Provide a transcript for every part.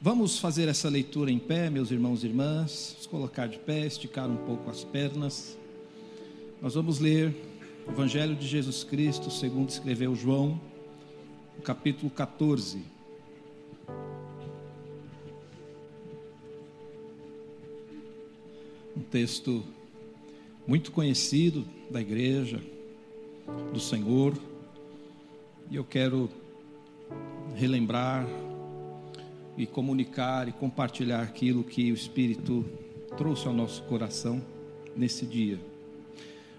Vamos fazer essa leitura em pé, meus irmãos e irmãs, Vamos colocar de pé, esticar um pouco as pernas. Nós vamos ler o Evangelho de Jesus Cristo, segundo escreveu João, no capítulo 14. Um texto muito conhecido da igreja, do Senhor, e eu quero relembrar e comunicar e compartilhar aquilo que o Espírito trouxe ao nosso coração nesse dia.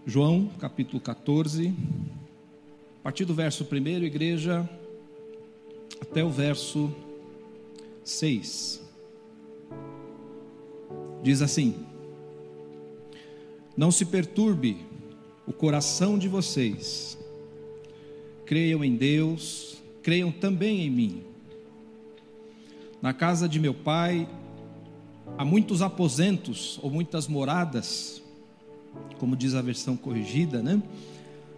João, capítulo 14, a partir do verso 1, igreja, até o verso 6. Diz assim: Não se perturbe o coração de vocês, creiam em Deus, creiam também em mim. Na casa de meu pai há muitos aposentos ou muitas moradas, como diz a versão corrigida, né?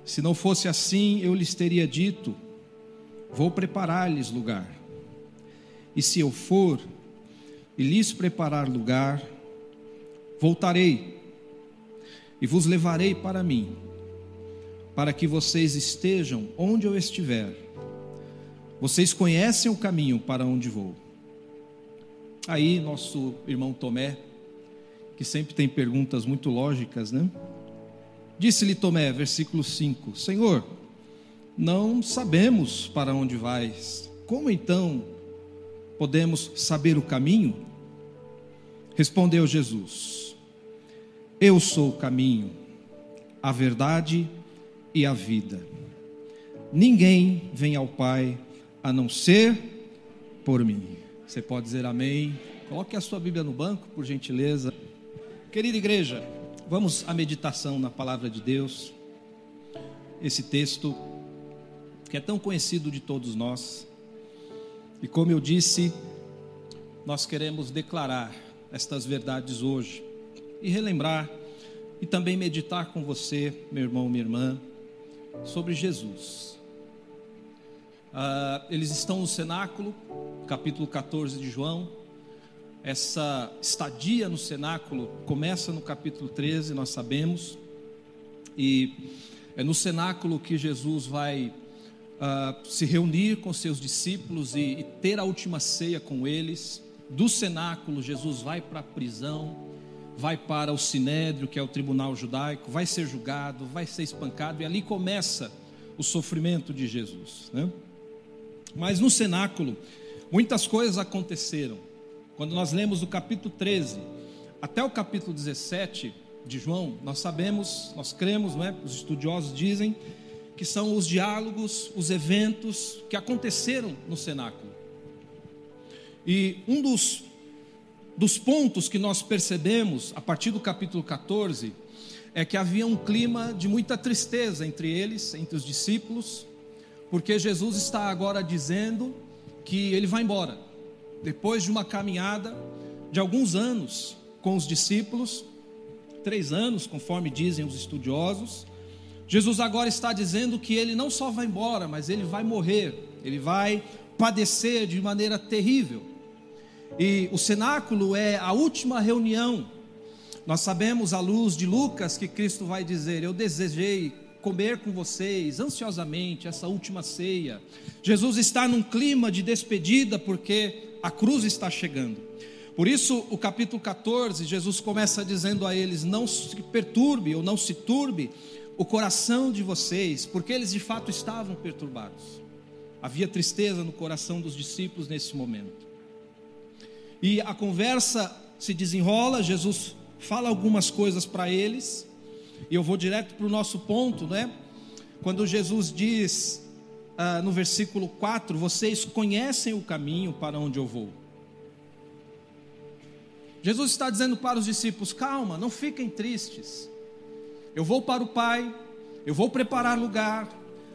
Se não fosse assim, eu lhes teria dito: Vou preparar-lhes lugar. E se eu for e lhes preparar lugar, voltarei e vos levarei para mim, para que vocês estejam onde eu estiver. Vocês conhecem o caminho para onde vou. Aí, nosso irmão Tomé, que sempre tem perguntas muito lógicas, né? Disse-lhe Tomé, versículo 5: Senhor, não sabemos para onde vais, como então podemos saber o caminho? Respondeu Jesus: Eu sou o caminho, a verdade e a vida. Ninguém vem ao Pai a não ser por mim. Você pode dizer amém. Coloque a sua Bíblia no banco, por gentileza. Querida igreja, vamos à meditação na palavra de Deus. Esse texto que é tão conhecido de todos nós. E como eu disse, nós queremos declarar estas verdades hoje e relembrar e também meditar com você, meu irmão, minha irmã, sobre Jesus. Uh, eles estão no cenáculo, capítulo 14 de João. Essa estadia no cenáculo começa no capítulo 13, nós sabemos. E é no cenáculo que Jesus vai uh, se reunir com seus discípulos e, e ter a última ceia com eles. Do cenáculo, Jesus vai para a prisão, vai para o sinédrio, que é o tribunal judaico, vai ser julgado, vai ser espancado, e ali começa o sofrimento de Jesus. Né? Mas no cenáculo, muitas coisas aconteceram. Quando nós lemos do capítulo 13 até o capítulo 17 de João, nós sabemos, nós cremos, não é? os estudiosos dizem que são os diálogos, os eventos que aconteceram no cenáculo. E um dos, dos pontos que nós percebemos a partir do capítulo 14 é que havia um clima de muita tristeza entre eles, entre os discípulos, porque Jesus está agora dizendo que ele vai embora. Depois de uma caminhada de alguns anos com os discípulos, três anos, conforme dizem os estudiosos, Jesus agora está dizendo que ele não só vai embora, mas ele vai morrer, ele vai padecer de maneira terrível. E o cenáculo é a última reunião. Nós sabemos, à luz de Lucas, que Cristo vai dizer: Eu desejei comer com vocês ansiosamente essa última ceia. Jesus está num clima de despedida porque a cruz está chegando. Por isso, o capítulo 14, Jesus começa dizendo a eles: Não se perturbe ou não se turbe o coração de vocês, porque eles de fato estavam perturbados. Havia tristeza no coração dos discípulos nesse momento. E a conversa se desenrola, Jesus fala algumas coisas para eles, e eu vou direto para o nosso ponto, né? Quando Jesus diz ah, no versículo 4: Vocês conhecem o caminho para onde eu vou. Jesus está dizendo para os discípulos: calma, não fiquem tristes. Eu vou para o Pai, eu vou preparar lugar.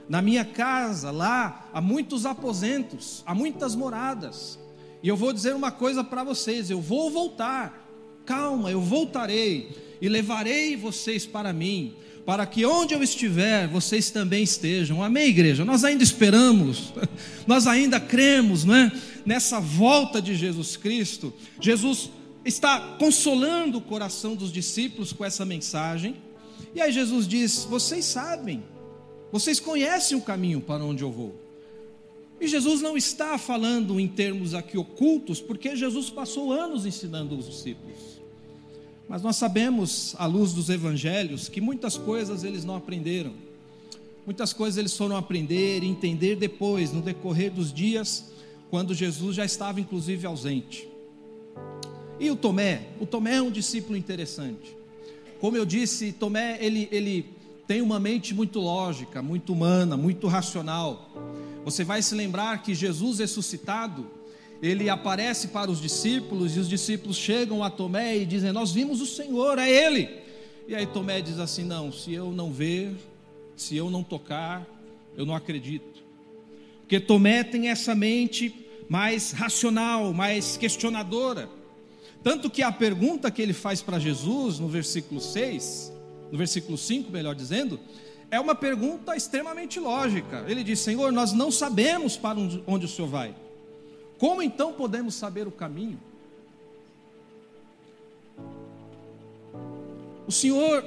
Na minha casa, lá, há muitos aposentos, há muitas moradas. E eu vou dizer uma coisa para vocês: eu vou voltar. Calma, eu voltarei e levarei vocês para mim, para que onde eu estiver, vocês também estejam. Amém, igreja? Nós ainda esperamos, nós ainda cremos, não é? Nessa volta de Jesus Cristo. Jesus está consolando o coração dos discípulos com essa mensagem. E aí Jesus diz: Vocês sabem, vocês conhecem o caminho para onde eu vou. E Jesus não está falando em termos aqui ocultos, porque Jesus passou anos ensinando os discípulos. Mas nós sabemos, à luz dos evangelhos, que muitas coisas eles não aprenderam. Muitas coisas eles foram aprender e entender depois, no decorrer dos dias, quando Jesus já estava inclusive ausente. E o Tomé? O Tomé é um discípulo interessante. Como eu disse, Tomé ele, ele tem uma mente muito lógica, muito humana, muito racional. Você vai se lembrar que Jesus ressuscitado, ele aparece para os discípulos e os discípulos chegam a Tomé e dizem: Nós vimos o Senhor, é Ele. E aí Tomé diz assim: Não, se eu não ver, se eu não tocar, eu não acredito. Porque Tomé tem essa mente mais racional, mais questionadora. Tanto que a pergunta que ele faz para Jesus no versículo 6, no versículo 5, melhor dizendo, é uma pergunta extremamente lógica. Ele diz: Senhor, nós não sabemos para onde o Senhor vai. Como então podemos saber o caminho? O Senhor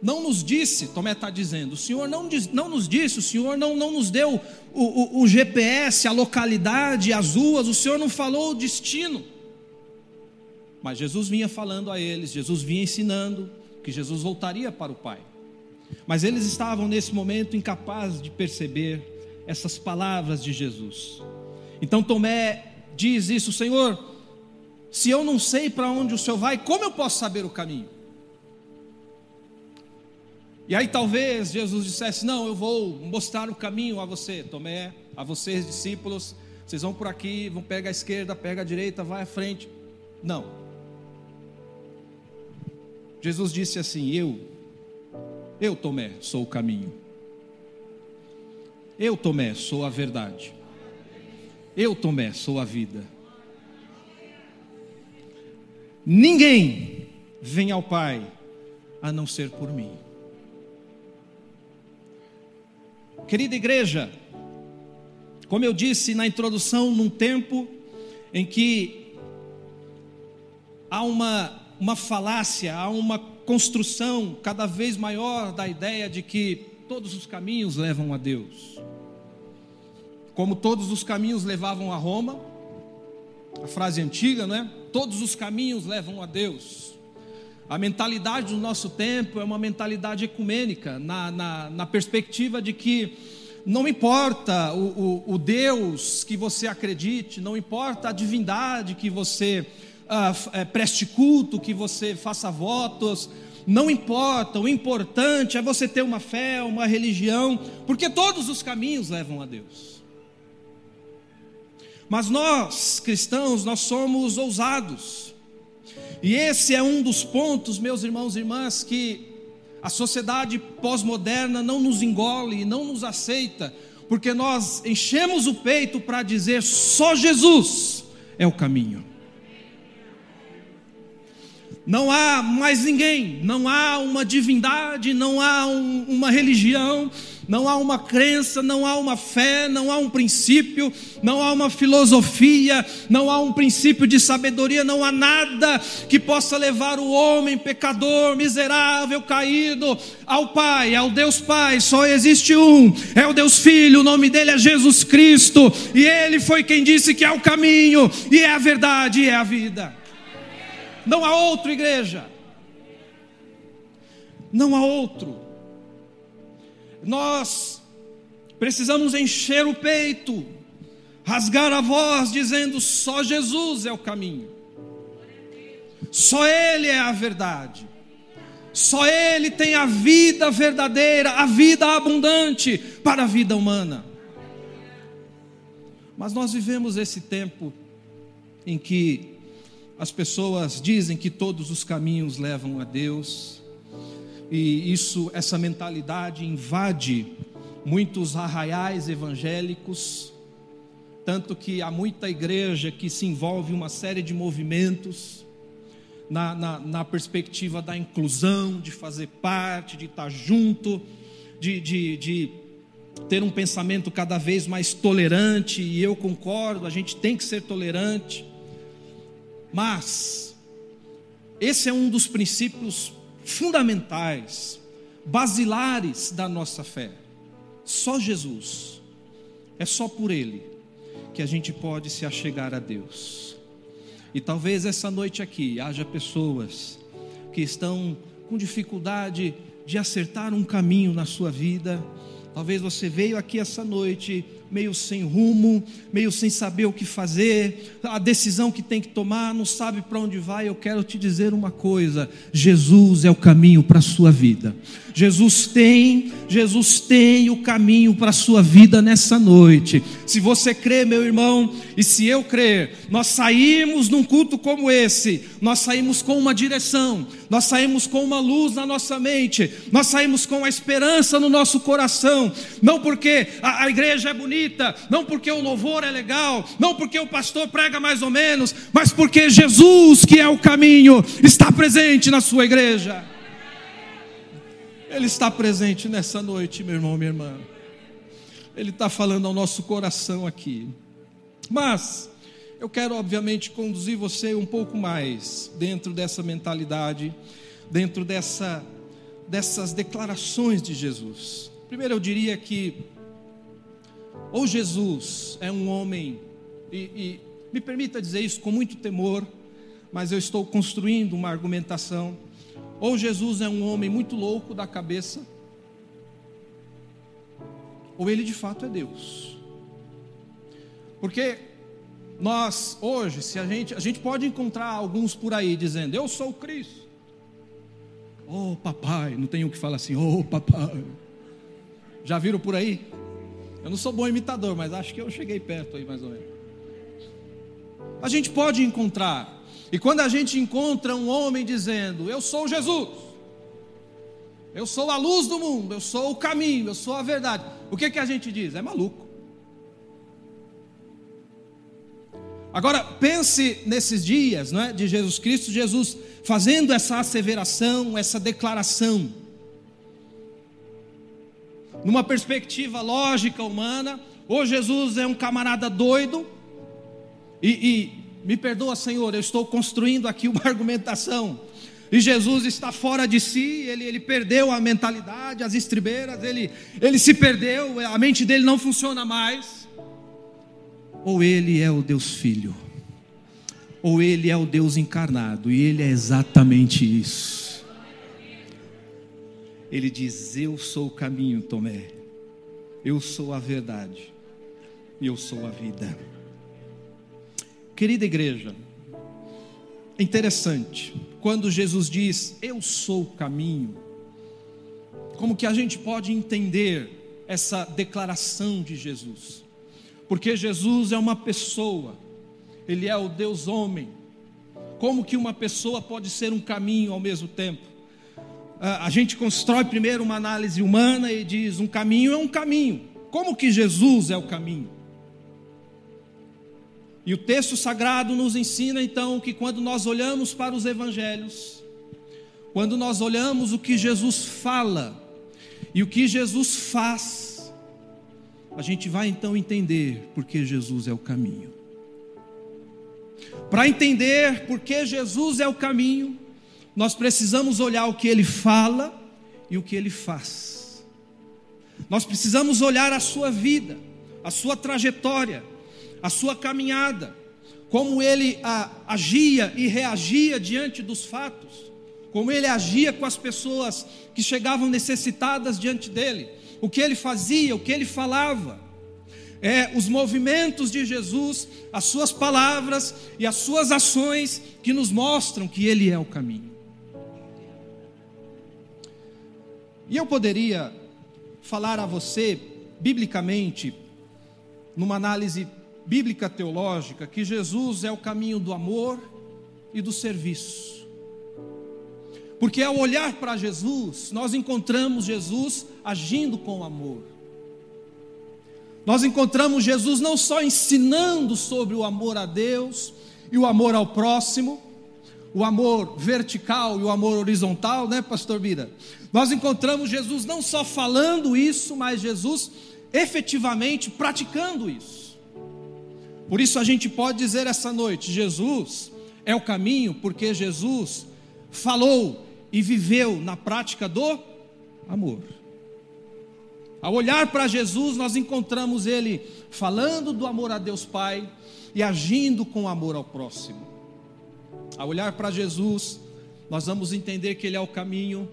não nos disse, Tomé está dizendo, o Senhor não, diz, não nos disse, o Senhor não, não nos deu o, o, o GPS, a localidade, as ruas, o Senhor não falou o destino. Mas Jesus vinha falando a eles, Jesus vinha ensinando que Jesus voltaria para o Pai. Mas eles estavam nesse momento incapazes de perceber essas palavras de Jesus. Então Tomé diz isso, Senhor, se eu não sei para onde o Senhor vai, como eu posso saber o caminho? E aí talvez Jesus dissesse: Não, eu vou mostrar o caminho a você, Tomé, a vocês discípulos. Vocês vão por aqui, vão pegar a esquerda, pega a direita, vai à frente. Não. Jesus disse assim: Eu, eu, Tomé, sou o caminho. Eu, Tomé, sou a verdade. Eu, Tomé, sou a vida. Ninguém vem ao Pai a não ser por mim. Querida igreja, como eu disse na introdução, num tempo em que há uma, uma falácia, há uma construção cada vez maior da ideia de que todos os caminhos levam a Deus. Como todos os caminhos levavam a Roma, a frase antiga, não é? Todos os caminhos levam a Deus. A mentalidade do nosso tempo é uma mentalidade ecumênica, na, na, na perspectiva de que não importa o, o, o, Deus que você acredite, não importa a divindade que você ah, é, preste culto, que você faça votos, não importa, o importante é você ter uma fé, uma religião, porque todos os caminhos levam a Deus. Mas nós, cristãos, nós somos ousados. E esse é um dos pontos, meus irmãos e irmãs, que a sociedade pós-moderna não nos engole não nos aceita, porque nós enchemos o peito para dizer só Jesus é o caminho. Não há mais ninguém, não há uma divindade, não há um, uma religião, não há uma crença, não há uma fé, não há um princípio, não há uma filosofia, não há um princípio de sabedoria, não há nada que possa levar o homem pecador, miserável, caído ao Pai, ao Deus Pai. Só existe um, é o Deus Filho, o nome dele é Jesus Cristo, e ele foi quem disse que é o caminho, e é a verdade, e é a vida. Não há outro, igreja. Não há outro. Nós precisamos encher o peito, rasgar a voz, dizendo: só Jesus é o caminho, só Ele é a verdade, só Ele tem a vida verdadeira, a vida abundante para a vida humana. Mas nós vivemos esse tempo em que as pessoas dizem que todos os caminhos levam a Deus, e isso, essa mentalidade invade muitos arraiais evangélicos, tanto que há muita igreja que se envolve em uma série de movimentos, na, na, na perspectiva da inclusão, de fazer parte, de estar junto, de, de, de ter um pensamento cada vez mais tolerante, e eu concordo, a gente tem que ser tolerante, mas esse é um dos princípios fundamentais, basilares da nossa fé. Só Jesus, é só por Ele que a gente pode se achegar a Deus. E talvez essa noite aqui haja pessoas que estão com dificuldade de acertar um caminho na sua vida. Talvez você veio aqui essa noite meio sem rumo, meio sem saber o que fazer, a decisão que tem que tomar, não sabe para onde vai. Eu quero te dizer uma coisa: Jesus é o caminho para a sua vida. Jesus tem, Jesus tem o caminho para a sua vida nessa noite. Se você crê, meu irmão, e se eu crer, nós saímos num culto como esse, nós saímos com uma direção, nós saímos com uma luz na nossa mente, nós saímos com a esperança no nosso coração, não porque a, a igreja é bonita, não porque o louvor é legal, não porque o pastor prega mais ou menos, mas porque Jesus, que é o caminho, está presente na sua igreja. Ele está presente nessa noite, meu irmão, minha irmã. Ele está falando ao nosso coração aqui. Mas eu quero, obviamente, conduzir você um pouco mais dentro dessa mentalidade, dentro dessa, dessas declarações de Jesus. Primeiro, eu diria que, ou Jesus é um homem, e, e me permita dizer isso com muito temor, mas eu estou construindo uma argumentação ou Jesus é um homem muito louco da cabeça, ou ele de fato é Deus. Porque nós hoje, se a gente, a gente pode encontrar alguns por aí dizendo: "Eu sou Cristo". Oh, papai, não tenho o que falar assim: "Oh, papai". Já viram por aí? Eu não sou bom imitador, mas acho que eu cheguei perto aí mais ou menos. A gente pode encontrar e quando a gente encontra um homem dizendo: Eu sou Jesus, eu sou a luz do mundo, eu sou o caminho, eu sou a verdade, o que, que a gente diz? É maluco. Agora, pense nesses dias não é, de Jesus Cristo, Jesus fazendo essa asseveração, essa declaração. Numa perspectiva lógica humana, ou Jesus é um camarada doido, e, e me perdoa, Senhor, eu estou construindo aqui uma argumentação. E Jesus está fora de si, ele, ele perdeu a mentalidade, as estribeiras, ele, ele se perdeu, a mente dele não funciona mais. Ou ele é o Deus Filho, ou ele é o Deus encarnado, e ele é exatamente isso. Ele diz: Eu sou o caminho, Tomé, eu sou a verdade, e eu sou a vida. Querida igreja, é interessante, quando Jesus diz, Eu sou o caminho, como que a gente pode entender essa declaração de Jesus? Porque Jesus é uma pessoa, Ele é o Deus homem. Como que uma pessoa pode ser um caminho ao mesmo tempo? A gente constrói primeiro uma análise humana e diz: um caminho é um caminho. Como que Jesus é o caminho? E o texto sagrado nos ensina então que quando nós olhamos para os evangelhos, quando nós olhamos o que Jesus fala e o que Jesus faz, a gente vai então entender porque Jesus é o caminho. Para entender porque Jesus é o caminho, nós precisamos olhar o que ele fala e o que ele faz. Nós precisamos olhar a sua vida, a sua trajetória a sua caminhada, como ele a, agia e reagia diante dos fatos, como ele agia com as pessoas que chegavam necessitadas diante dele, o que ele fazia, o que ele falava. É, os movimentos de Jesus, as suas palavras e as suas ações que nos mostram que Ele é o caminho. E eu poderia falar a você, biblicamente, numa análise bíblica teológica que Jesus é o caminho do amor e do serviço. Porque ao olhar para Jesus, nós encontramos Jesus agindo com amor. Nós encontramos Jesus não só ensinando sobre o amor a Deus e o amor ao próximo, o amor vertical e o amor horizontal, né, pastor Bira? Nós encontramos Jesus não só falando isso, mas Jesus efetivamente praticando isso. Por isso a gente pode dizer essa noite: Jesus é o caminho, porque Jesus falou e viveu na prática do amor. Ao olhar para Jesus, nós encontramos ele falando do amor a Deus Pai e agindo com amor ao próximo. Ao olhar para Jesus, nós vamos entender que ele é o caminho,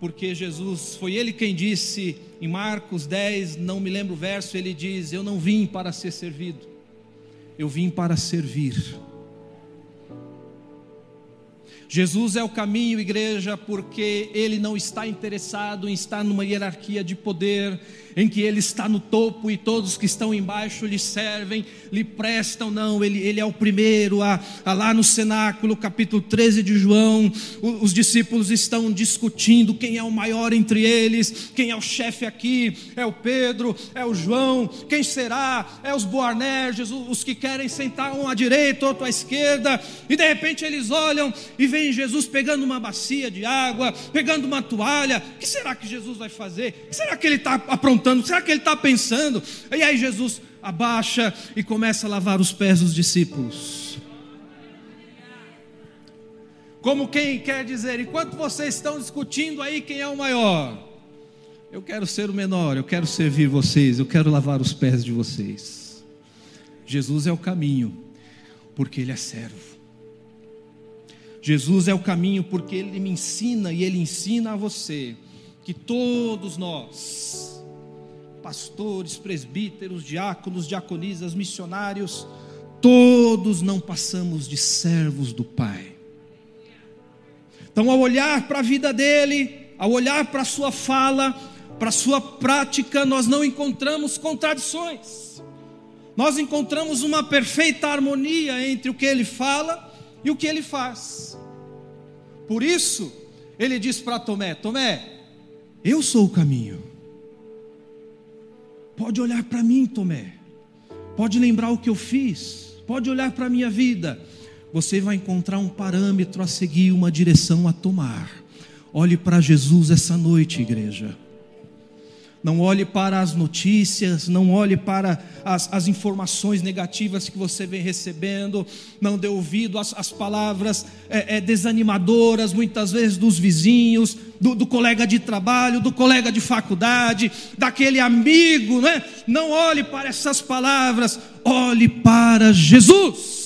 porque Jesus, foi ele quem disse em Marcos 10, não me lembro o verso, ele diz: Eu não vim para ser servido, eu vim para servir. Jesus é o caminho, igreja, porque ele não está interessado em estar numa hierarquia de poder, em que ele está no topo e todos que estão embaixo lhe servem, lhe prestam, não, ele, ele é o primeiro, a, a lá no cenáculo, capítulo 13 de João, os, os discípulos estão discutindo quem é o maior entre eles, quem é o chefe aqui, é o Pedro, é o João, quem será? É os Boanerges, os, os que querem sentar um à direita, outro à esquerda, e de repente eles olham e veem Jesus pegando uma bacia de água, pegando uma toalha, o que será que Jesus vai fazer? O que será que ele está aprontando? Apontando? Será que ele está pensando? E aí Jesus abaixa e começa a lavar os pés dos discípulos. Como quem quer dizer, enquanto vocês estão discutindo aí quem é o maior, eu quero ser o menor, eu quero servir vocês, eu quero lavar os pés de vocês. Jesus é o caminho, porque Ele é servo. Jesus é o caminho porque Ele me ensina e Ele ensina a você que todos nós, pastores, presbíteros, diáconos, diaconisas, missionários, todos não passamos de servos do Pai. Então, ao olhar para a vida dele, ao olhar para a sua fala, para a sua prática, nós não encontramos contradições. Nós encontramos uma perfeita harmonia entre o que ele fala e o que ele faz. Por isso, ele diz para Tomé: Tomé, eu sou o caminho. Pode olhar para mim, Tomé. Pode lembrar o que eu fiz. Pode olhar para a minha vida. Você vai encontrar um parâmetro a seguir, uma direção a tomar. Olhe para Jesus essa noite, igreja não olhe para as notícias, não olhe para as, as informações negativas que você vem recebendo, não dê ouvido às, às palavras é, é, desanimadoras, muitas vezes dos vizinhos, do, do, colega de trabalho, do colega de faculdade, daquele amigo, né? não olhe para essas palavras, olhe para Jesus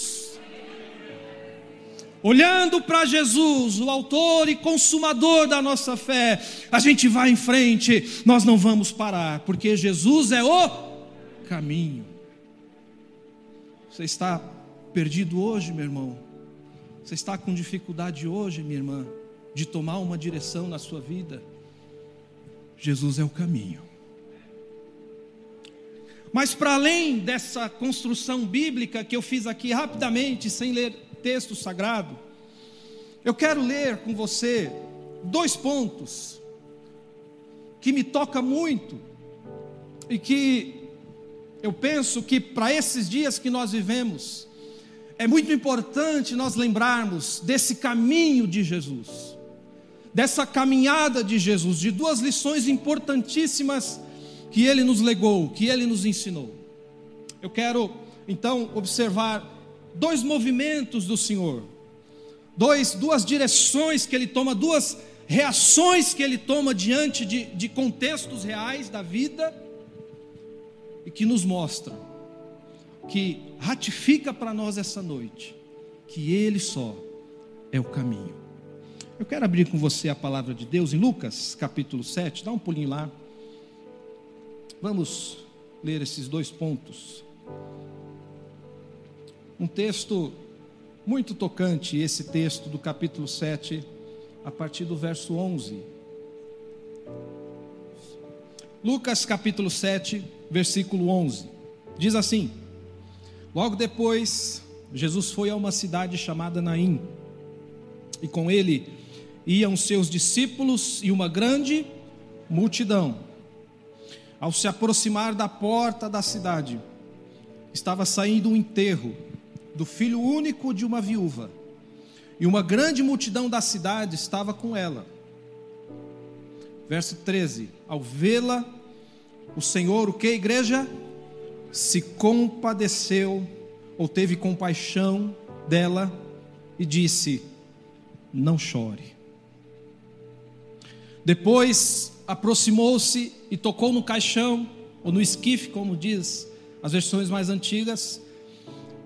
olhando para Jesus, o autor e consumador da nossa fé, a gente vai em frente, nós não vamos parar, porque Jesus é o caminho. Você está perdido hoje, meu irmão? Você está com dificuldade hoje, minha irmã, de tomar uma direção na sua vida? Jesus é o caminho. Mas para além dessa construção bíblica que eu fiz aqui rapidamente, sem ler texto sagrado, eu quero ler com você dois pontos que me toca muito e que eu penso que para esses dias que nós vivemos é muito importante nós lembrarmos desse caminho de Jesus, dessa caminhada de Jesus, de duas lições importantíssimas que ele nos legou, que ele nos ensinou. Eu quero então observar dois movimentos do Senhor, dois, duas direções que ele toma, duas reações que ele toma diante de, de contextos reais da vida e que nos mostra, que ratifica para nós essa noite, que Ele só é o caminho. Eu quero abrir com você a palavra de Deus em Lucas capítulo 7, dá um pulinho lá. Vamos ler esses dois pontos. Um texto muito tocante, esse texto do capítulo 7, a partir do verso 11. Lucas capítulo 7, versículo 11. Diz assim: Logo depois, Jesus foi a uma cidade chamada Naim, e com ele iam seus discípulos e uma grande multidão. Ao se aproximar da porta da cidade, estava saindo um enterro do filho único de uma viúva. e uma grande multidão da cidade estava com ela. Verso 13: Ao vê-la, o Senhor, o que, igreja? Se compadeceu, ou teve compaixão dela, e disse: Não chore. Depois aproximou-se e tocou no caixão, ou no esquife, como diz as versões mais antigas,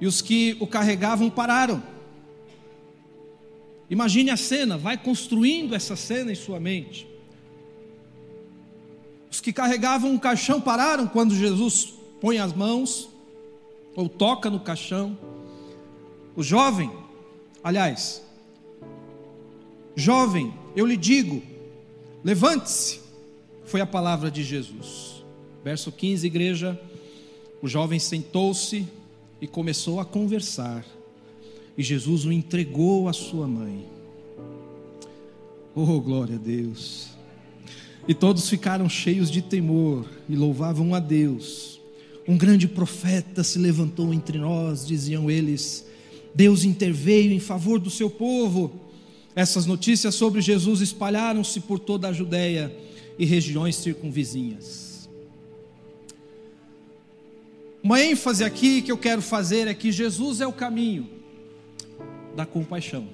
e os que o carregavam pararam. Imagine a cena, vai construindo essa cena em sua mente. Os que carregavam o caixão pararam quando Jesus põe as mãos ou toca no caixão. O jovem, aliás, jovem, eu lhe digo, levante-se, foi a palavra de Jesus. Verso 15, igreja. O jovem sentou-se e começou a conversar e Jesus o entregou à sua mãe. Oh, glória a Deus! E todos ficaram cheios de temor e louvavam a Deus. Um grande profeta se levantou entre nós, diziam eles. Deus interveio em favor do seu povo. Essas notícias sobre Jesus espalharam-se por toda a Judéia e regiões circunvizinhas. Uma ênfase aqui que eu quero fazer é que Jesus é o caminho da compaixão.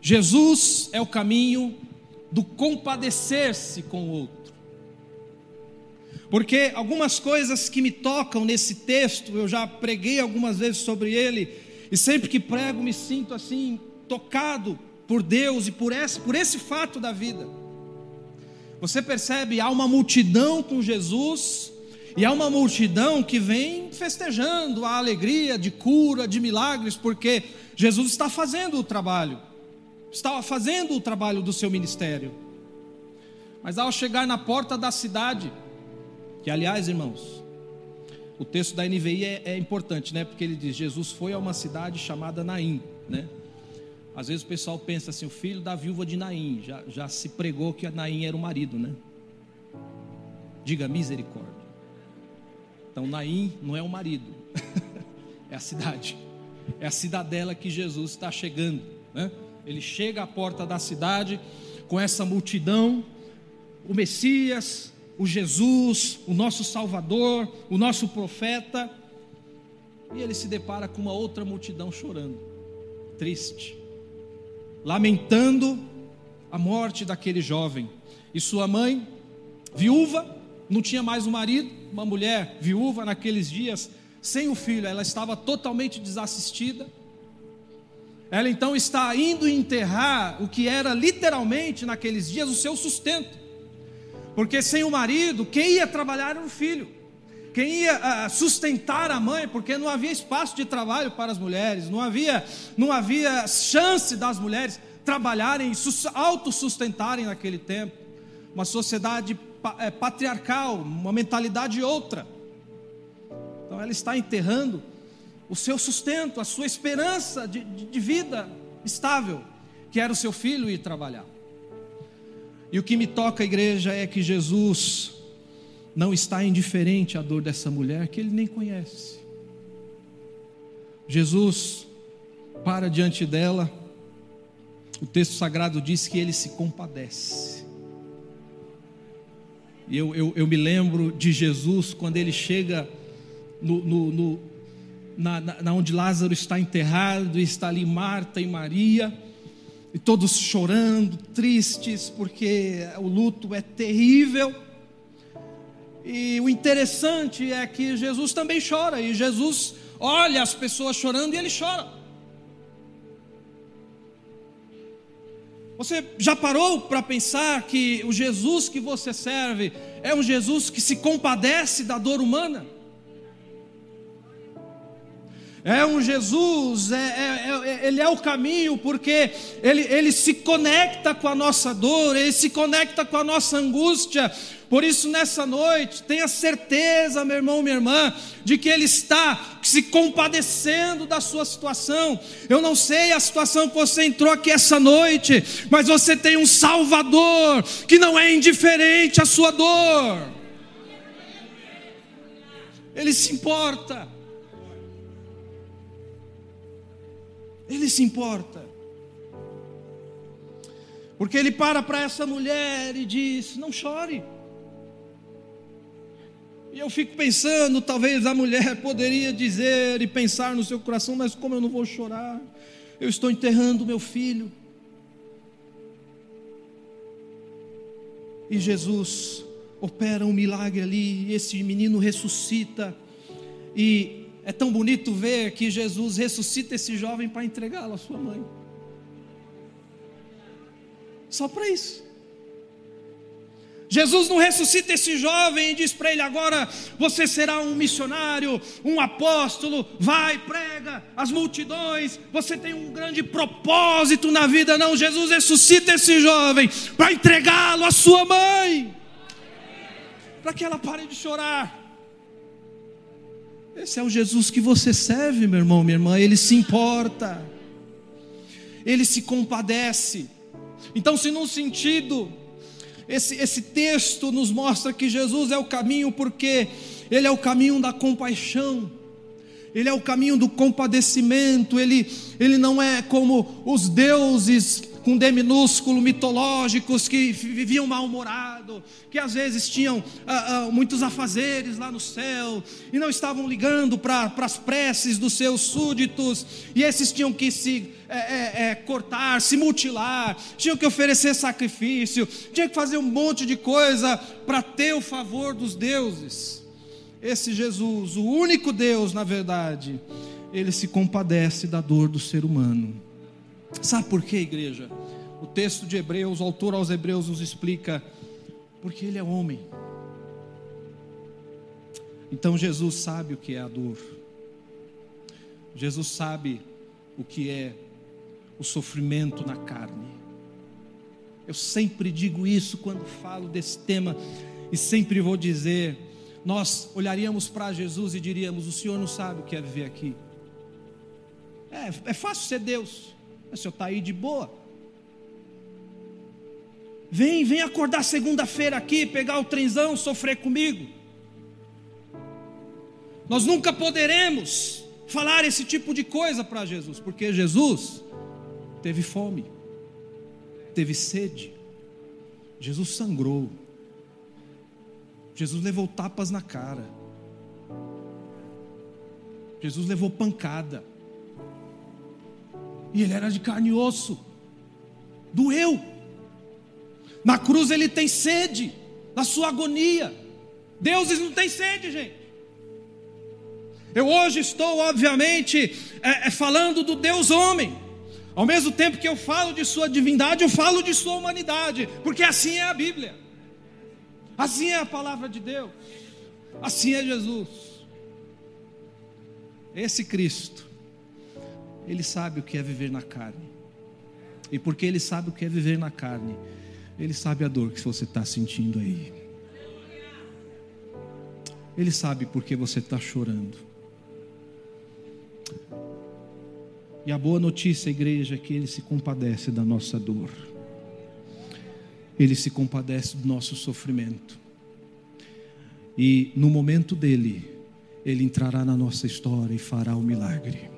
Jesus é o caminho do compadecer-se com o outro. Porque algumas coisas que me tocam nesse texto, eu já preguei algumas vezes sobre ele, e sempre que prego me sinto assim, tocado por Deus e por esse, por esse fato da vida. Você percebe, há uma multidão com Jesus, e há uma multidão que vem festejando a alegria de cura, de milagres, porque Jesus está fazendo o trabalho, estava fazendo o trabalho do seu ministério. Mas ao chegar na porta da cidade, que aliás, irmãos, o texto da NVI é, é importante, né? Porque ele diz: Jesus foi a uma cidade chamada Naim, né? Às vezes o pessoal pensa assim: o filho da viúva de Naim, já, já se pregou que Naim era o marido, né? Diga misericórdia. Então, Naim não é o marido, é a cidade, é a cidadela que Jesus está chegando. Né? Ele chega à porta da cidade com essa multidão, o Messias, o Jesus, o nosso Salvador, o nosso profeta, e ele se depara com uma outra multidão chorando, triste, lamentando a morte daquele jovem. E sua mãe, viúva, não tinha mais um marido, uma mulher viúva naqueles dias, sem o filho, ela estava totalmente desassistida. Ela então está indo enterrar o que era literalmente naqueles dias o seu sustento. Porque sem o marido, quem ia trabalhar era o filho. Quem ia uh, sustentar a mãe, porque não havia espaço de trabalho para as mulheres, não havia, não havia chance das mulheres trabalharem, autossustentarem naquele tempo. Uma sociedade patriarcal, uma mentalidade outra. Então ela está enterrando o seu sustento, a sua esperança de, de, de vida estável, que era o seu filho ir trabalhar. E o que me toca, igreja, é que Jesus não está indiferente à dor dessa mulher que ele nem conhece. Jesus para diante dela, o texto sagrado diz que ele se compadece. Eu, eu, eu me lembro de Jesus quando ele chega no, no, no na, na, onde Lázaro está enterrado, e está ali Marta e Maria, e todos chorando, tristes, porque o luto é terrível. E o interessante é que Jesus também chora, e Jesus olha as pessoas chorando e ele chora. Você já parou para pensar que o Jesus que você serve é um Jesus que se compadece da dor humana? É um Jesus, é, é, é, ele é o caminho, porque ele, ele se conecta com a nossa dor, ele se conecta com a nossa angústia. Por isso, nessa noite, tenha certeza, meu irmão, minha irmã, de que Ele está se compadecendo da sua situação. Eu não sei a situação que você entrou aqui essa noite, mas você tem um Salvador que não é indiferente à sua dor. Ele se importa. Ele se importa. Porque ele para para essa mulher e diz: Não chore. E eu fico pensando, talvez a mulher poderia dizer e pensar no seu coração, mas como eu não vou chorar? Eu estou enterrando meu filho. E Jesus opera um milagre ali, e esse menino ressuscita. E é tão bonito ver que Jesus ressuscita esse jovem para entregá-lo à sua mãe. Só para isso. Jesus não ressuscita esse jovem e diz para ele: agora você será um missionário, um apóstolo, vai, prega as multidões, você tem um grande propósito na vida. Não, Jesus ressuscita esse jovem para entregá-lo à sua mãe, para que ela pare de chorar. Esse é o Jesus que você serve, meu irmão, minha irmã. Ele se importa, ele se compadece. Então, se num sentido, esse, esse texto nos mostra que Jesus é o caminho, porque Ele é o caminho da compaixão, Ele é o caminho do compadecimento, Ele, ele não é como os deuses com D minúsculo, mitológicos, que viviam mal-humorados, que às vezes tinham ah, ah, muitos afazeres lá no céu, e não estavam ligando para as preces dos seus súditos, e esses tinham que se é, é, é, cortar, se mutilar, tinham que oferecer sacrifício, tinham que fazer um monte de coisa para ter o favor dos deuses. Esse Jesus, o único Deus, na verdade, ele se compadece da dor do ser humano. Sabe por quê, igreja? O texto de Hebreus, o autor aos Hebreus nos explica, porque ele é homem. Então Jesus sabe o que é a dor. Jesus sabe o que é o sofrimento na carne. Eu sempre digo isso quando falo desse tema e sempre vou dizer: nós olharíamos para Jesus e diríamos: o Senhor não sabe o que é viver aqui. É, é fácil ser Deus. O senhor está aí de boa. Vem, vem acordar segunda-feira aqui, pegar o trenzão, sofrer comigo. Nós nunca poderemos falar esse tipo de coisa para Jesus, porque Jesus teve fome, teve sede, Jesus sangrou, Jesus levou tapas na cara, Jesus levou pancada, e ele era de carne e osso. Doeu. Na cruz ele tem sede, na sua agonia. Deuses não tem sede, gente. Eu hoje estou, obviamente, é, é, falando do Deus homem. Ao mesmo tempo que eu falo de sua divindade, eu falo de sua humanidade, porque assim é a Bíblia. Assim é a palavra de Deus. Assim é Jesus. Esse Cristo ele sabe o que é viver na carne. E porque ele sabe o que é viver na carne, ele sabe a dor que você está sentindo aí. Ele sabe porque você está chorando. E a boa notícia, igreja, é que ele se compadece da nossa dor. Ele se compadece do nosso sofrimento. E no momento dele, ele entrará na nossa história e fará o milagre.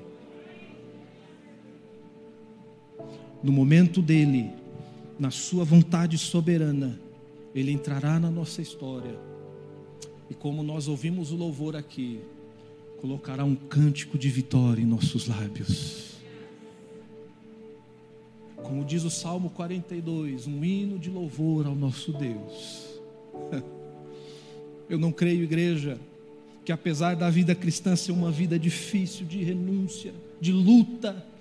No momento dele, na sua vontade soberana, ele entrará na nossa história. E como nós ouvimos o louvor aqui, colocará um cântico de vitória em nossos lábios. Como diz o Salmo 42, um hino de louvor ao nosso Deus. Eu não creio, igreja, que apesar da vida cristã ser uma vida difícil, de renúncia, de luta,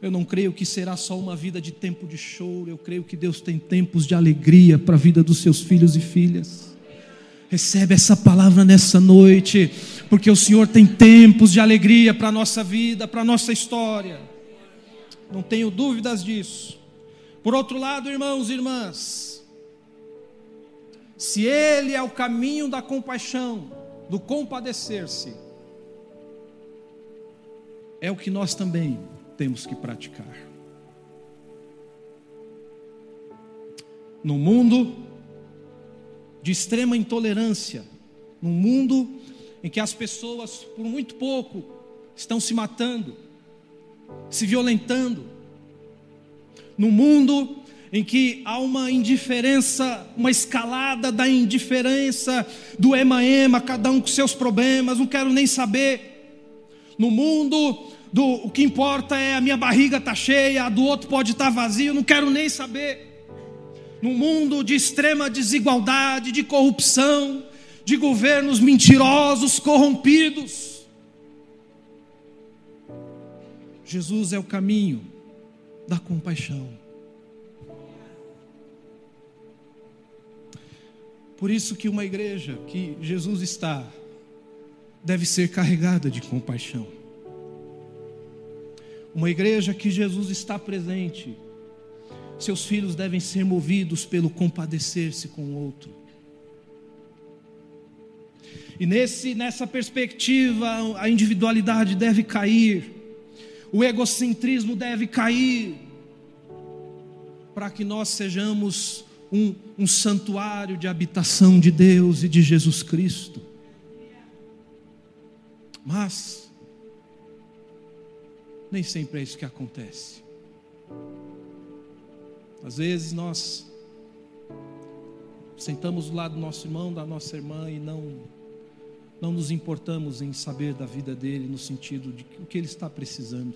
eu não creio que será só uma vida de tempo de choro, eu creio que Deus tem tempos de alegria para a vida dos seus filhos e filhas. Recebe essa palavra nessa noite, porque o Senhor tem tempos de alegria para a nossa vida, para a nossa história. Não tenho dúvidas disso. Por outro lado, irmãos e irmãs, se Ele é o caminho da compaixão, do compadecer-se, é o que nós também temos que praticar. No mundo de extrema intolerância, num mundo em que as pessoas, por muito pouco, estão se matando, se violentando, num mundo em que há uma indiferença, uma escalada da indiferença, do ema-ema, cada um com seus problemas, não quero nem saber. No mundo do o que importa é a minha barriga está cheia, a do outro pode estar tá vazio, não quero nem saber. No mundo de extrema desigualdade, de corrupção, de governos mentirosos, corrompidos. Jesus é o caminho da compaixão. Por isso que uma igreja que Jesus está deve ser carregada de compaixão. Uma igreja que Jesus está presente, seus filhos devem ser movidos pelo compadecer-se com o outro. E nesse, nessa perspectiva, a individualidade deve cair, o egocentrismo deve cair, para que nós sejamos um, um santuário de habitação de Deus e de Jesus Cristo. Mas, nem sempre é isso que acontece. Às vezes nós sentamos do lado do nosso irmão, da nossa irmã e não não nos importamos em saber da vida dele no sentido de o que ele está precisando.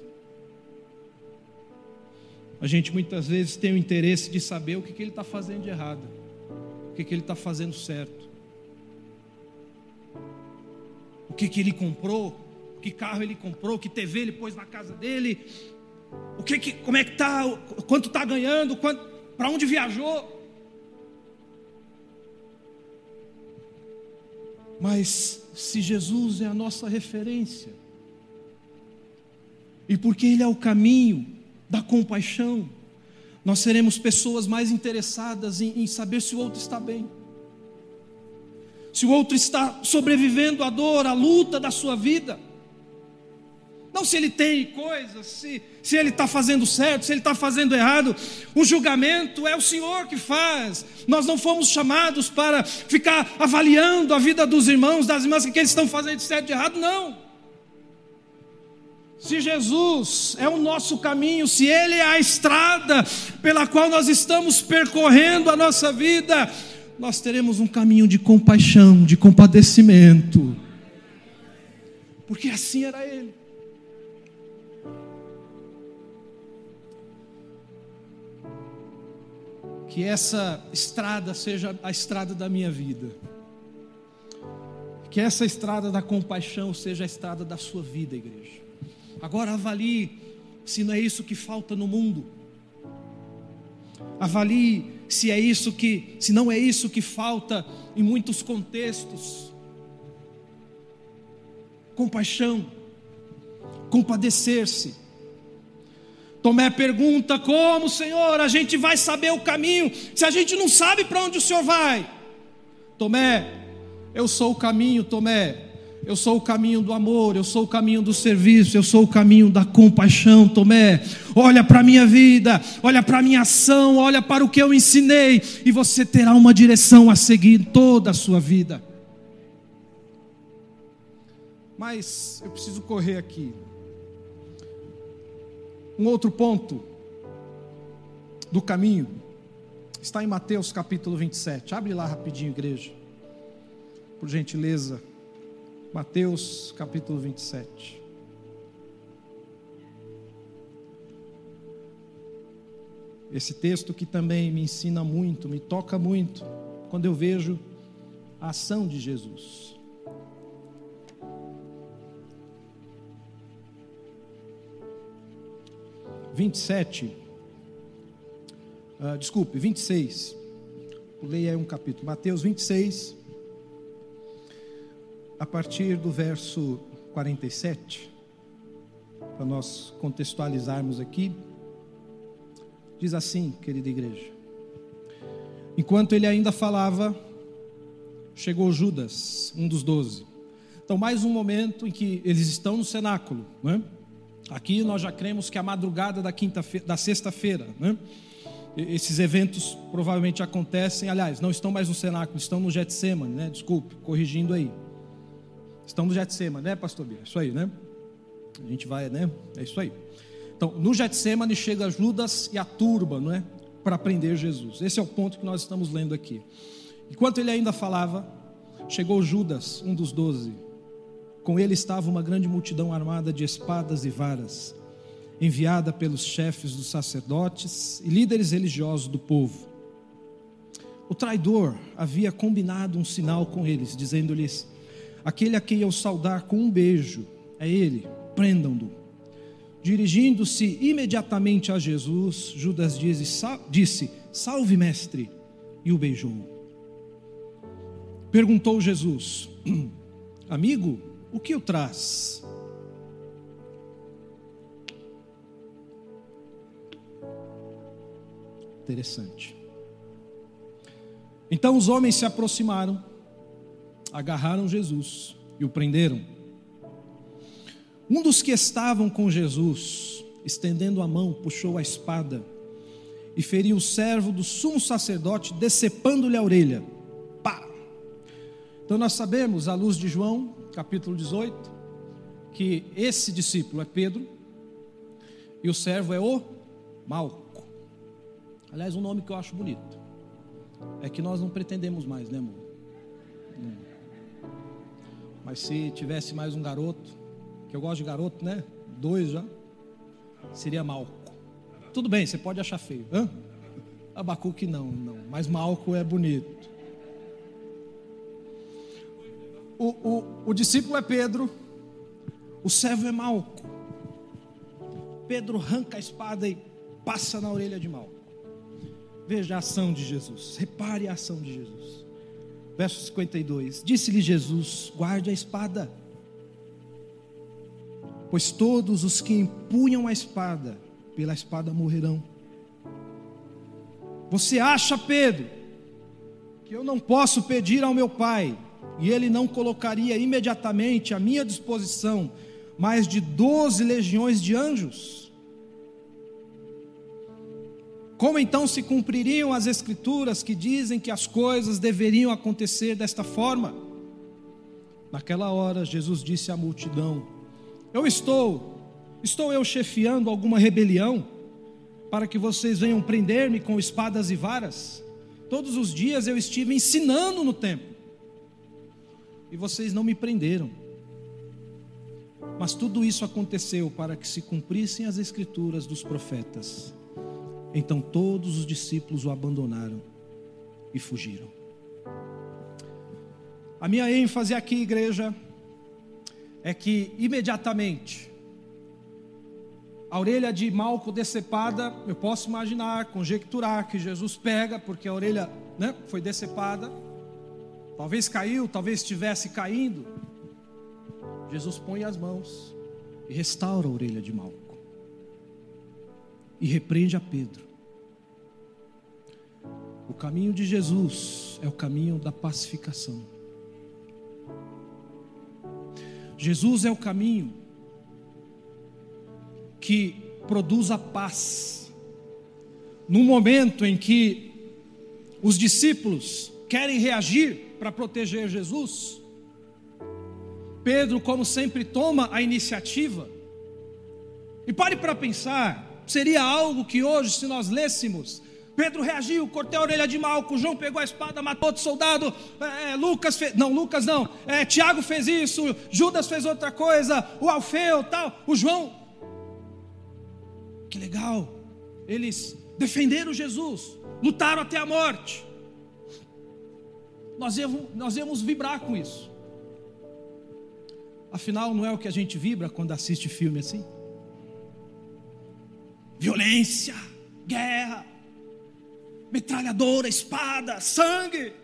A gente muitas vezes tem o interesse de saber o que, que ele está fazendo de errado, o que, que ele está fazendo certo, o que, que ele comprou, que carro ele comprou, que TV ele pôs na casa dele, o que, que como é que está, quanto está ganhando, para onde viajou. Mas se Jesus é a nossa referência, e porque Ele é o caminho, da compaixão, nós seremos pessoas mais interessadas em, em saber se o outro está bem, se o outro está sobrevivendo à dor, à luta da sua vida. Não se ele tem coisas, se, se ele está fazendo certo, se ele está fazendo errado. O julgamento é o Senhor que faz. Nós não fomos chamados para ficar avaliando a vida dos irmãos, das irmãs, que eles estão fazendo certo e errado, não. Se Jesus é o nosso caminho, se Ele é a estrada pela qual nós estamos percorrendo a nossa vida, nós teremos um caminho de compaixão, de compadecimento, porque assim era Ele. Que essa estrada seja a estrada da minha vida. Que essa estrada da compaixão seja a estrada da sua vida, igreja. Agora avalie se não é isso que falta no mundo. Avalie se é isso que, se não é isso que falta em muitos contextos. Compaixão, compadecer-se. Tomé pergunta: Como, Senhor, a gente vai saber o caminho se a gente não sabe para onde o Senhor vai? Tomé, eu sou o caminho, Tomé. Eu sou o caminho do amor, eu sou o caminho do serviço, eu sou o caminho da compaixão, Tomé. Olha para a minha vida, olha para a minha ação, olha para o que eu ensinei, e você terá uma direção a seguir toda a sua vida. Mas eu preciso correr aqui. Um outro ponto do caminho está em Mateus capítulo 27. Abre lá rapidinho, igreja, por gentileza. Mateus capítulo 27. Esse texto que também me ensina muito, me toca muito, quando eu vejo a ação de Jesus. Vinte e sete, uh, desculpe, vinte e seis, pulei aí um capítulo, Mateus vinte e seis, a partir do verso 47, para nós contextualizarmos aqui, diz assim, querida igreja: Enquanto ele ainda falava, chegou Judas, um dos doze. Então, mais um momento em que eles estão no cenáculo, né? Aqui nós já cremos que a madrugada da quinta da sexta-feira, né? Esses eventos provavelmente acontecem, aliás, não estão mais no cenáculo, estão no Getsemane, né? Desculpe, corrigindo aí. Estamos no Jetsema, né, pastor Bia? É isso aí, né? A gente vai, né? É isso aí. Então, no Getsemane chega Judas e a turba, não é? Para prender Jesus. Esse é o ponto que nós estamos lendo aqui. Enquanto ele ainda falava, chegou Judas, um dos doze. Com ele estava uma grande multidão armada de espadas e varas, enviada pelos chefes dos sacerdotes e líderes religiosos do povo. O traidor havia combinado um sinal com eles, dizendo-lhes: Aquele a quem eu saudar com um beijo, é ele, prendam-no. Dirigindo-se imediatamente a Jesus, Judas disse: Salve, mestre, e o beijou. Perguntou Jesus: Amigo, o que o traz? Interessante. Então os homens se aproximaram, agarraram Jesus e o prenderam. Um dos que estavam com Jesus, estendendo a mão, puxou a espada e feriu o servo do sumo sacerdote, decepando-lhe a orelha. Pá! Então nós sabemos, à luz de João, capítulo 18, que esse discípulo é Pedro e o servo é o Malco. Aliás, um nome que eu acho bonito. É que nós não pretendemos mais, né, amor? Mas se tivesse mais um garoto, que eu gosto de garoto, né? Dois já. Seria Malco. Tudo bem, você pode achar feio. Hã? Abacuque não, não. Mas Malco é bonito. O, o, o discípulo é Pedro, o servo é Malco. Pedro arranca a espada e passa na orelha de Malco. Veja a ação de Jesus, repare a ação de Jesus. Verso 52: Disse-lhe Jesus: Guarde a espada pois todos os que empunham a espada, pela espada morrerão. Você acha, Pedro, que eu não posso pedir ao meu Pai, e ele não colocaria imediatamente à minha disposição mais de doze legiões de anjos? Como então se cumpririam as Escrituras que dizem que as coisas deveriam acontecer desta forma? Naquela hora, Jesus disse à multidão: eu estou, estou eu chefiando alguma rebelião para que vocês venham prender-me com espadas e varas? Todos os dias eu estive ensinando no templo e vocês não me prenderam. Mas tudo isso aconteceu para que se cumprissem as escrituras dos profetas. Então todos os discípulos o abandonaram e fugiram. A minha ênfase aqui, igreja, é que imediatamente a orelha de Malco decepada, eu posso imaginar, conjecturar que Jesus pega, porque a orelha né, foi decepada, talvez caiu, talvez estivesse caindo. Jesus põe as mãos e restaura a orelha de Malco e repreende a Pedro. O caminho de Jesus é o caminho da pacificação. Jesus é o caminho que produz a paz. No momento em que os discípulos querem reagir para proteger Jesus, Pedro, como sempre, toma a iniciativa. E pare para pensar, seria algo que hoje, se nós lêssemos Pedro reagiu, cortei a orelha de Malco, João pegou a espada, matou outro soldado, é, é, Lucas fez, não, Lucas não, é, Tiago fez isso, Judas fez outra coisa, o Alfeu, tal, o João. Que legal, eles defenderam Jesus, lutaram até a morte. Nós íamos, nós íamos vibrar com isso. Afinal, não é o que a gente vibra quando assiste filme assim? Violência, guerra, metralhadora, espada, sangue.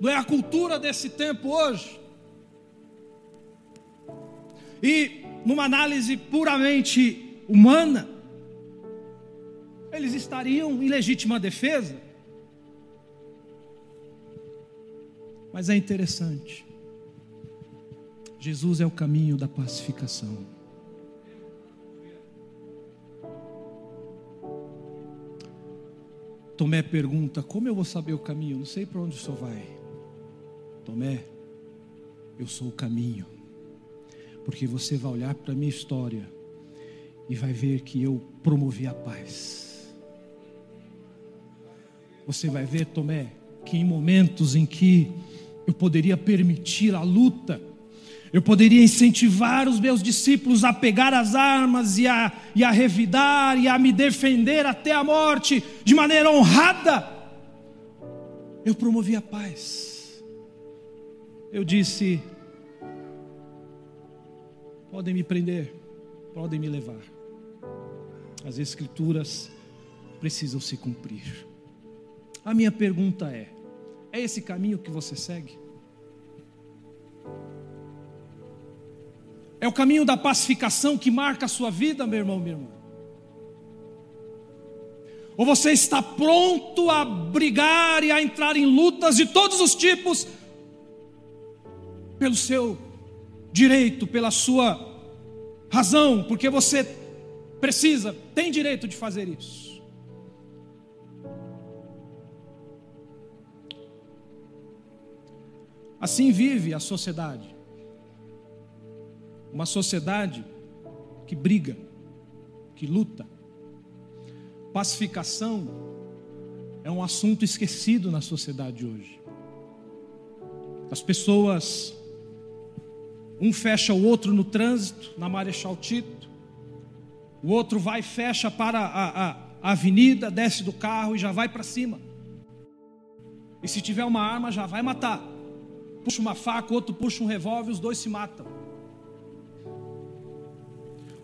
Não é a cultura desse tempo hoje. E numa análise puramente humana, eles estariam em legítima defesa. Mas é interessante. Jesus é o caminho da pacificação. Tomé pergunta: Como eu vou saber o caminho? Não sei para onde o senhor vai. Tomé, eu sou o caminho. Porque você vai olhar para a minha história e vai ver que eu promovi a paz. Você vai ver, Tomé, que em momentos em que eu poderia permitir a luta, eu poderia incentivar os meus discípulos a pegar as armas e a, e a revidar e a me defender até a morte de maneira honrada. Eu promovi a paz. Eu disse: podem me prender, podem me levar. As Escrituras precisam se cumprir. A minha pergunta é: é esse caminho que você segue? É o caminho da pacificação que marca a sua vida, meu irmão, minha irmã? Ou você está pronto a brigar e a entrar em lutas de todos os tipos pelo seu direito, pela sua razão, porque você precisa, tem direito de fazer isso. Assim vive a sociedade. Uma sociedade que briga, que luta. Pacificação é um assunto esquecido na sociedade hoje. As pessoas, um fecha o outro no trânsito, na Marechal Tito, o outro vai fecha para a, a, a avenida, desce do carro e já vai para cima. E se tiver uma arma, já vai matar. Puxa uma faca, o outro puxa um revólver, os dois se matam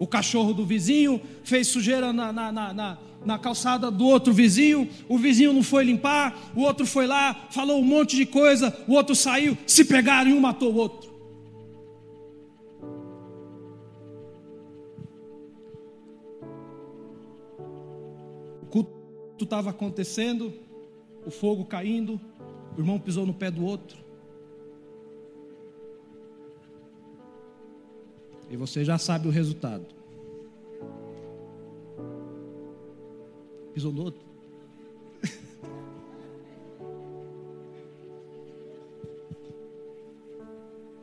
o cachorro do vizinho, fez sujeira na, na, na, na, calçada do outro vizinho, o vizinho não foi limpar, o outro foi lá, falou um monte de coisa, o outro saiu, se pegaram e um matou o outro. O culto estava acontecendo, o fogo caindo, o irmão pisou no pé do outro. E você já sabe o resultado. Pisou no outro.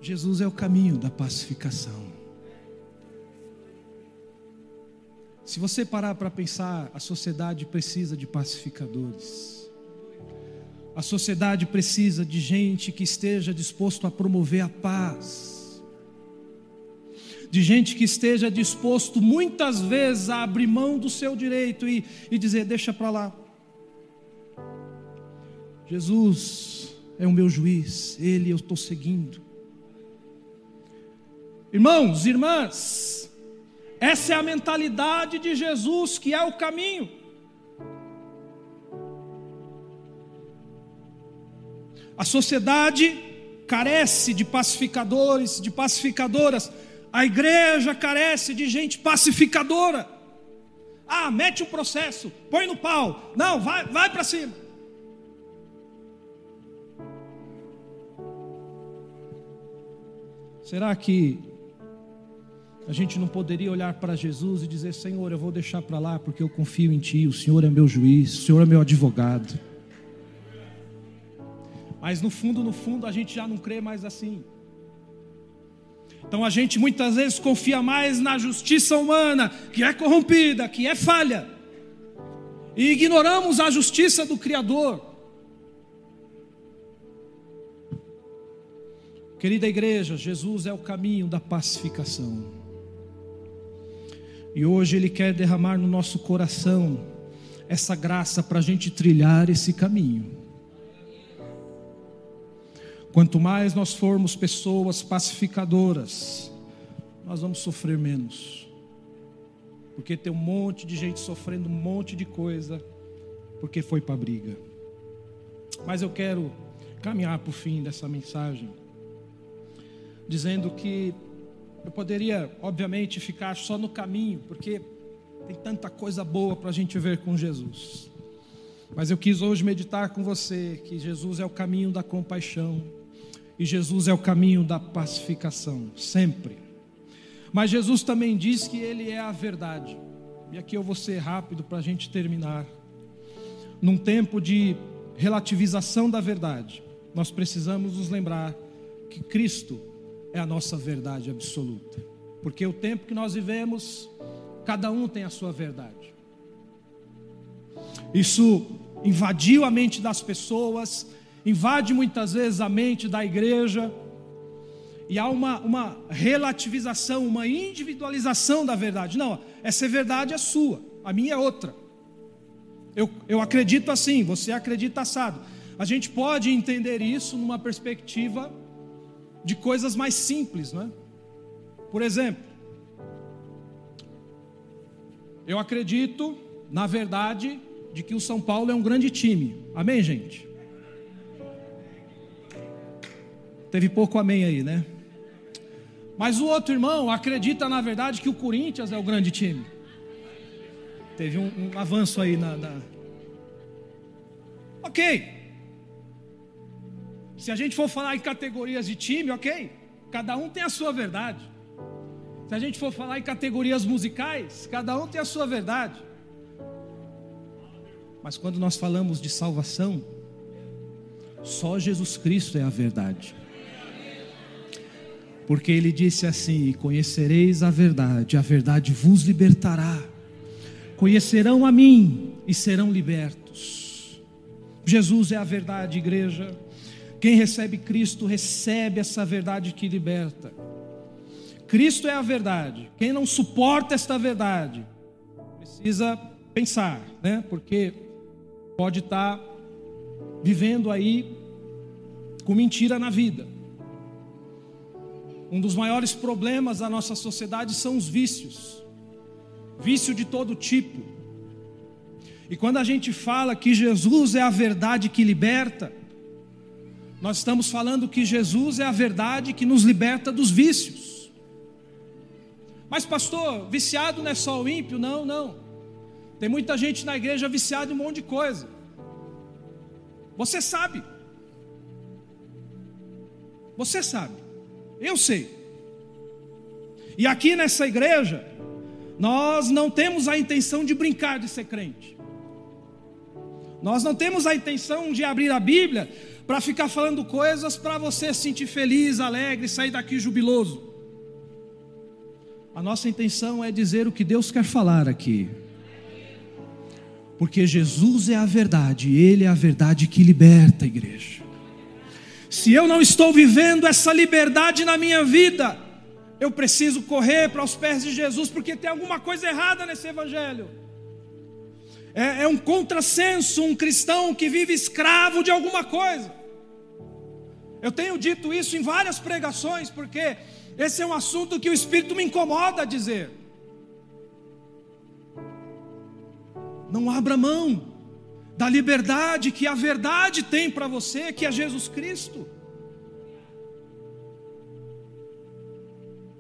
Jesus é o caminho da pacificação. Se você parar para pensar, a sociedade precisa de pacificadores. A sociedade precisa de gente que esteja disposto a promover a paz de gente que esteja disposto muitas vezes a abrir mão do seu direito e, e dizer: deixa para lá. Jesus é o meu juiz, Ele eu estou seguindo. Irmãos, irmãs, essa é a mentalidade de Jesus que é o caminho. A sociedade carece de pacificadores, de pacificadoras, a igreja carece de gente pacificadora. Ah, mete um processo, põe no pau. Não, vai, vai para cima. Será que a gente não poderia olhar para Jesus e dizer: Senhor, eu vou deixar para lá porque eu confio em Ti, o Senhor é meu juiz, o Senhor é meu advogado. Mas no fundo, no fundo, a gente já não crê mais assim. Então a gente muitas vezes confia mais na justiça humana, que é corrompida, que é falha, e ignoramos a justiça do Criador. Querida igreja, Jesus é o caminho da pacificação. E hoje Ele quer derramar no nosso coração essa graça para a gente trilhar esse caminho. Quanto mais nós formos pessoas pacificadoras, nós vamos sofrer menos. Porque tem um monte de gente sofrendo um monte de coisa, porque foi para a briga. Mas eu quero caminhar para o fim dessa mensagem, dizendo que eu poderia, obviamente, ficar só no caminho, porque tem tanta coisa boa para a gente ver com Jesus. Mas eu quis hoje meditar com você que Jesus é o caminho da compaixão, e Jesus é o caminho da pacificação, sempre. Mas Jesus também diz que Ele é a verdade. E aqui eu vou ser rápido para a gente terminar. Num tempo de relativização da verdade, nós precisamos nos lembrar que Cristo é a nossa verdade absoluta. Porque o tempo que nós vivemos, cada um tem a sua verdade. Isso invadiu a mente das pessoas, invade muitas vezes a mente da igreja, e há uma, uma relativização, uma individualização da verdade. Não, essa verdade é sua, a minha é outra. Eu, eu acredito assim, você acredita assado. A gente pode entender isso numa perspectiva de coisas mais simples, não é? Por exemplo, eu acredito, na verdade, de que o São Paulo é um grande time. Amém, gente? Teve pouco amém aí, né? Mas o outro irmão acredita, na verdade, que o Corinthians é o grande time. Teve um, um avanço aí na, na. Ok. Se a gente for falar em categorias de time, ok. Cada um tem a sua verdade. Se a gente for falar em categorias musicais, cada um tem a sua verdade. Mas quando nós falamos de salvação, só Jesus Cristo é a verdade. Porque ele disse assim: Conhecereis a verdade, a verdade vos libertará. Conhecerão a mim e serão libertos. Jesus é a verdade, igreja. Quem recebe Cristo recebe essa verdade que liberta. Cristo é a verdade. Quem não suporta esta verdade precisa pensar, né? Porque pode estar vivendo aí com mentira na vida. Um dos maiores problemas da nossa sociedade são os vícios, vício de todo tipo. E quando a gente fala que Jesus é a verdade que liberta, nós estamos falando que Jesus é a verdade que nos liberta dos vícios. Mas, pastor, viciado não é só o ímpio? Não, não. Tem muita gente na igreja viciada em um monte de coisa. Você sabe. Você sabe. Eu sei. E aqui nessa igreja, nós não temos a intenção de brincar de ser crente. Nós não temos a intenção de abrir a Bíblia para ficar falando coisas para você se sentir feliz, alegre, sair daqui jubiloso. A nossa intenção é dizer o que Deus quer falar aqui. Porque Jesus é a verdade, Ele é a verdade que liberta a igreja. Se eu não estou vivendo essa liberdade na minha vida, eu preciso correr para os pés de Jesus, porque tem alguma coisa errada nesse Evangelho. É, é um contrassenso um cristão que vive escravo de alguma coisa. Eu tenho dito isso em várias pregações, porque esse é um assunto que o Espírito me incomoda a dizer. Não abra mão da liberdade que a verdade tem para você, que é Jesus Cristo.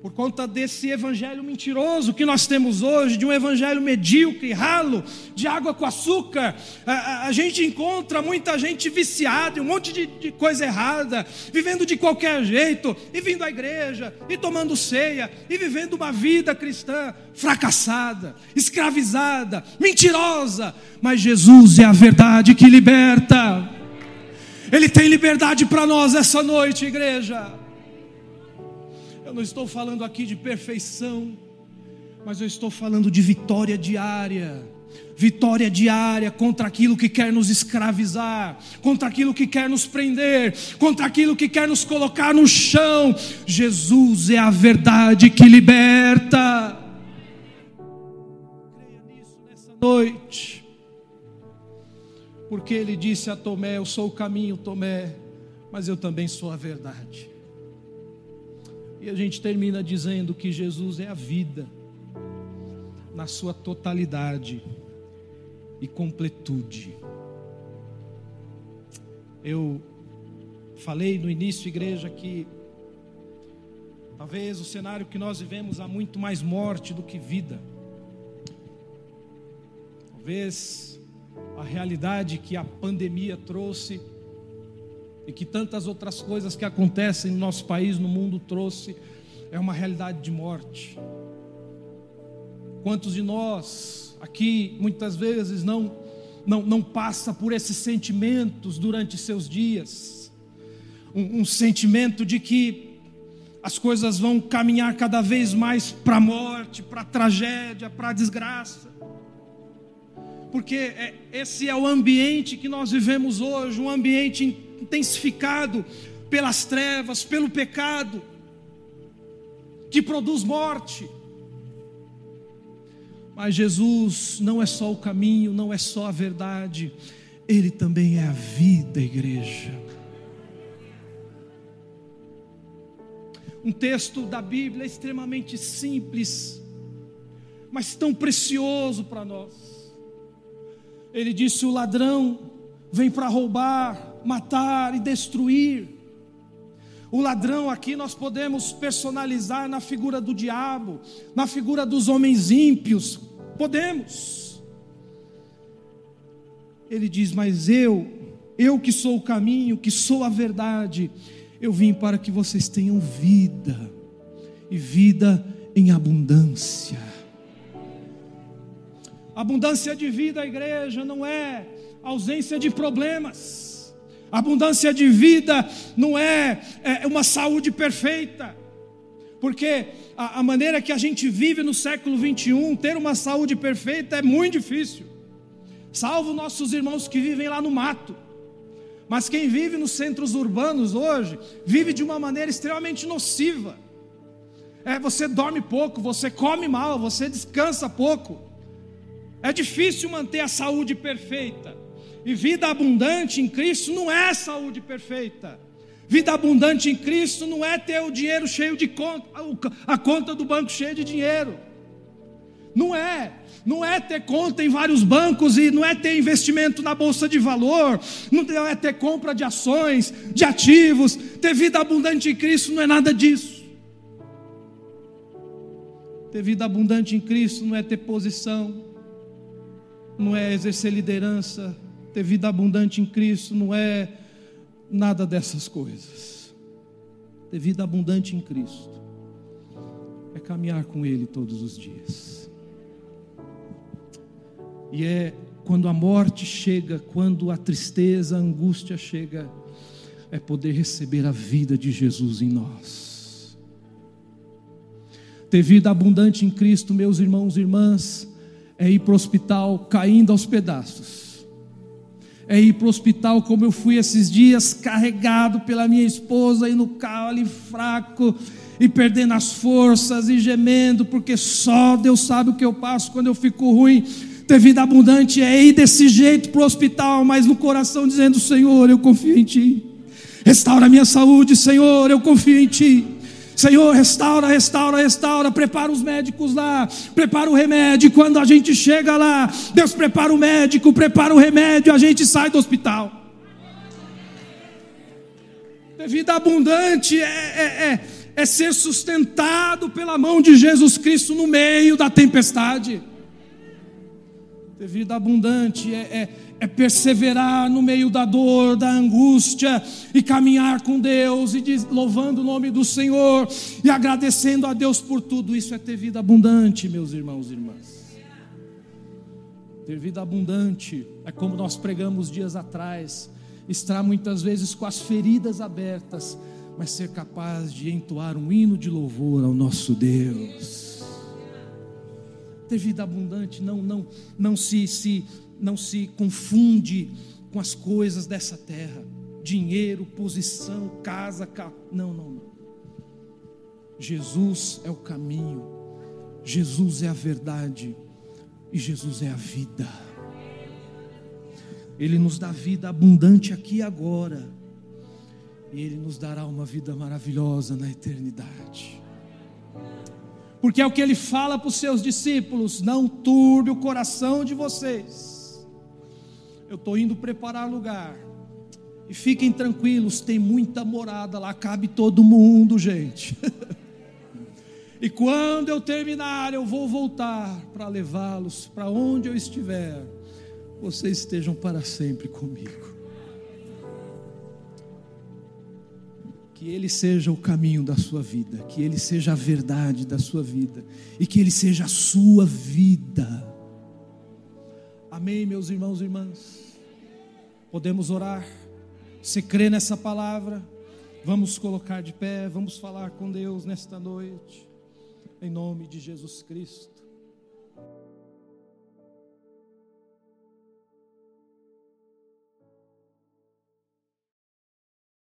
Por conta desse evangelho mentiroso que nós temos hoje, de um evangelho medíocre, ralo, de água com açúcar, a, a, a gente encontra muita gente viciada um monte de, de, coisa errada, vivendo de qualquer jeito, e vindo à igreja, e tomando ceia, e vivendo uma vida cristã fracassada, escravizada, mentirosa, mas Jesus é a verdade que liberta. Ele tem liberdade para nós essa noite, igreja. Eu não estou falando aqui de perfeição, mas eu estou falando de vitória diária. Vitória diária contra aquilo que quer nos escravizar, contra aquilo que quer nos prender, contra aquilo que quer nos colocar no chão. Jesus é a verdade que liberta. Creia nisso nessa noite, porque ele disse a Tomé: Eu sou o caminho, Tomé, mas eu também sou a verdade. E a gente termina dizendo que Jesus é a vida, na sua totalidade e completude. Eu falei no início, igreja, que talvez o cenário que nós vivemos há muito mais morte do que vida. Talvez a realidade que a pandemia trouxe e que tantas outras coisas que acontecem no nosso país, no mundo, trouxe, é uma realidade de morte. Quantos de nós aqui muitas vezes não, não, não passa por esses sentimentos durante seus dias? Um, um sentimento de que as coisas vão caminhar cada vez mais para a morte, para a tragédia, para a desgraça. Porque é, esse é o ambiente que nós vivemos hoje, um ambiente intensificado pelas trevas, pelo pecado, que produz morte. Mas Jesus não é só o caminho, não é só a verdade, Ele também é a vida, igreja. Um texto da Bíblia extremamente simples, mas tão precioso para nós. Ele disse: O ladrão vem para roubar, matar e destruir. O ladrão aqui nós podemos personalizar na figura do diabo, na figura dos homens ímpios. Podemos. Ele diz: Mas eu, eu que sou o caminho, que sou a verdade, eu vim para que vocês tenham vida, e vida em abundância. Abundância de vida, igreja, não é ausência de problemas. Abundância de vida não é, é uma saúde perfeita, porque a, a, maneira que a gente vive no século 21, ter uma saúde perfeita é muito difícil, salvo nossos irmãos que vivem lá no mato. Mas quem vive nos centros urbanos hoje, vive de uma maneira extremamente nociva. É, você dorme pouco, você come mal, você descansa pouco. É difícil manter a saúde perfeita. E vida abundante em Cristo não é saúde perfeita. Vida abundante em Cristo não é ter o dinheiro cheio de conta, a conta do banco cheia de dinheiro. Não é. Não é ter conta em vários bancos e não é ter investimento na bolsa de valor, não é ter compra de ações, de ativos. Ter vida abundante em Cristo não é nada disso. Ter vida abundante em Cristo não é ter posição, não é exercer liderança, ter vida abundante em Cristo não é nada dessas coisas. Ter vida abundante em Cristo é caminhar com Ele todos os dias. E é quando a morte chega, quando a tristeza, a angústia chega, é poder receber a vida de Jesus em nós. Ter vida abundante em Cristo, meus irmãos e irmãs, é ir para o hospital caindo aos pedaços é ir para o hospital, como eu fui esses dias, carregado pela minha esposa, e no carro ali fraco, e perdendo as forças, e gemendo, porque só Deus sabe o que eu passo quando eu fico ruim. Ter vida abundante é ir desse jeito para o hospital, mas no coração dizendo: Senhor, eu confio em Ti. Restaura minha saúde, Senhor, eu confio em Ti. Senhor, restaura, restaura, restaura. Prepara os médicos lá, prepara o remédio. Quando a gente chega lá, Deus prepara o médico, prepara o remédio, a gente sai do hospital. É vida abundante é, é, é, é ser sustentado pela mão de Jesus Cristo no meio da tempestade. Ter vida abundante é, é é perseverar no meio da dor, da angústia e caminhar com Deus e diz, louvando o nome do Senhor e agradecendo a Deus por tudo. Isso é ter vida abundante, meus irmãos e irmãs. Ter vida abundante é como nós pregamos dias atrás, estar muitas vezes com as feridas abertas, mas ser capaz de entoar um hino de louvor ao nosso Deus. Ter vida abundante não não não se se não se confunde com as coisas dessa terra, dinheiro, posição, casa, carro. Não, não, não. Jesus é o caminho, Jesus é a verdade e Jesus é a vida. Ele nos dá vida abundante aqui e agora, e Ele nos dará uma vida maravilhosa na eternidade. Porque é o que Ele fala para os seus discípulos: não turbe o coração de vocês eu estou indo preparar lugar. E fiquem tranquilos, tem muita morada lá, cabe todo mundo, gente. e quando eu terminar, eu vou voltar para levá-los para onde eu estiver. Vocês estejam para sempre comigo. Que Ele seja o caminho da sua vida, que Ele seja a verdade da sua vida, e que Ele seja a sua vida. Amém, meus irmãos e irmãs? Podemos orar. Você crê nessa palavra? Vamos colocar de pé, vamos falar com Deus nesta noite, em nome de Jesus Cristo.